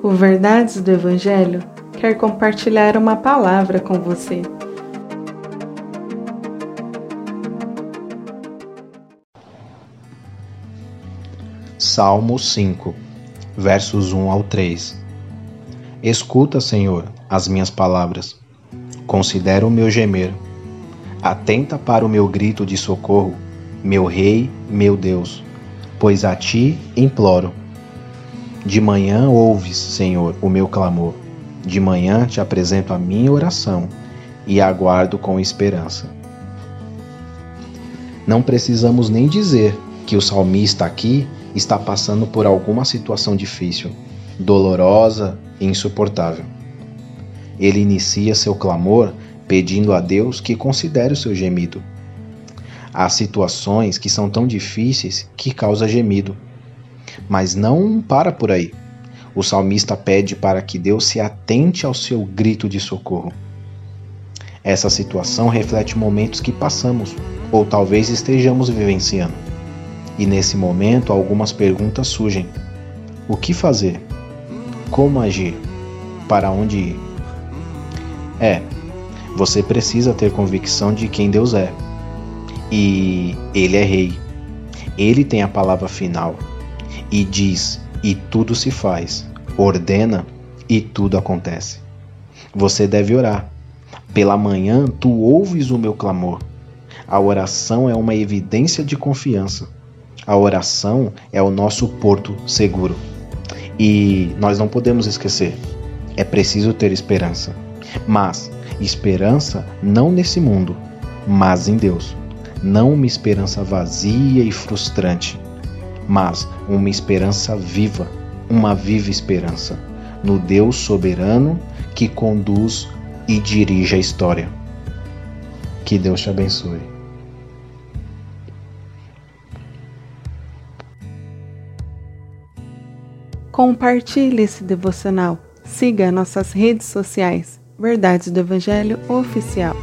O Verdades do Evangelho quer compartilhar uma palavra com você. Salmo 5, versos 1 ao 3 Escuta, Senhor, as minhas palavras. Considera o meu gemer. Atenta para o meu grito de socorro, meu Rei, meu Deus, pois a ti imploro. De manhã ouves, Senhor, o meu clamor. De manhã te apresento a minha oração e aguardo com esperança. Não precisamos nem dizer que o salmista aqui está passando por alguma situação difícil, dolorosa e insuportável. Ele inicia seu clamor pedindo a Deus que considere o seu gemido. Há situações que são tão difíceis que causa gemido mas não para por aí. O salmista pede para que Deus se atente ao seu grito de socorro. Essa situação reflete momentos que passamos, ou talvez estejamos vivenciando. E nesse momento algumas perguntas surgem: o que fazer? Como agir? Para onde ir? É, você precisa ter convicção de quem Deus é. E Ele é Rei. Ele tem a palavra final e diz, e tudo se faz, ordena e tudo acontece. Você deve orar. Pela manhã tu ouves o meu clamor. A oração é uma evidência de confiança. A oração é o nosso porto seguro. E nós não podemos esquecer: é preciso ter esperança. Mas esperança não nesse mundo, mas em Deus. Não uma esperança vazia e frustrante, mas uma esperança viva, uma viva esperança no Deus soberano que conduz e dirige a história. Que Deus te abençoe. Compartilhe esse devocional. Siga nossas redes sociais. Verdades do Evangelho Oficial.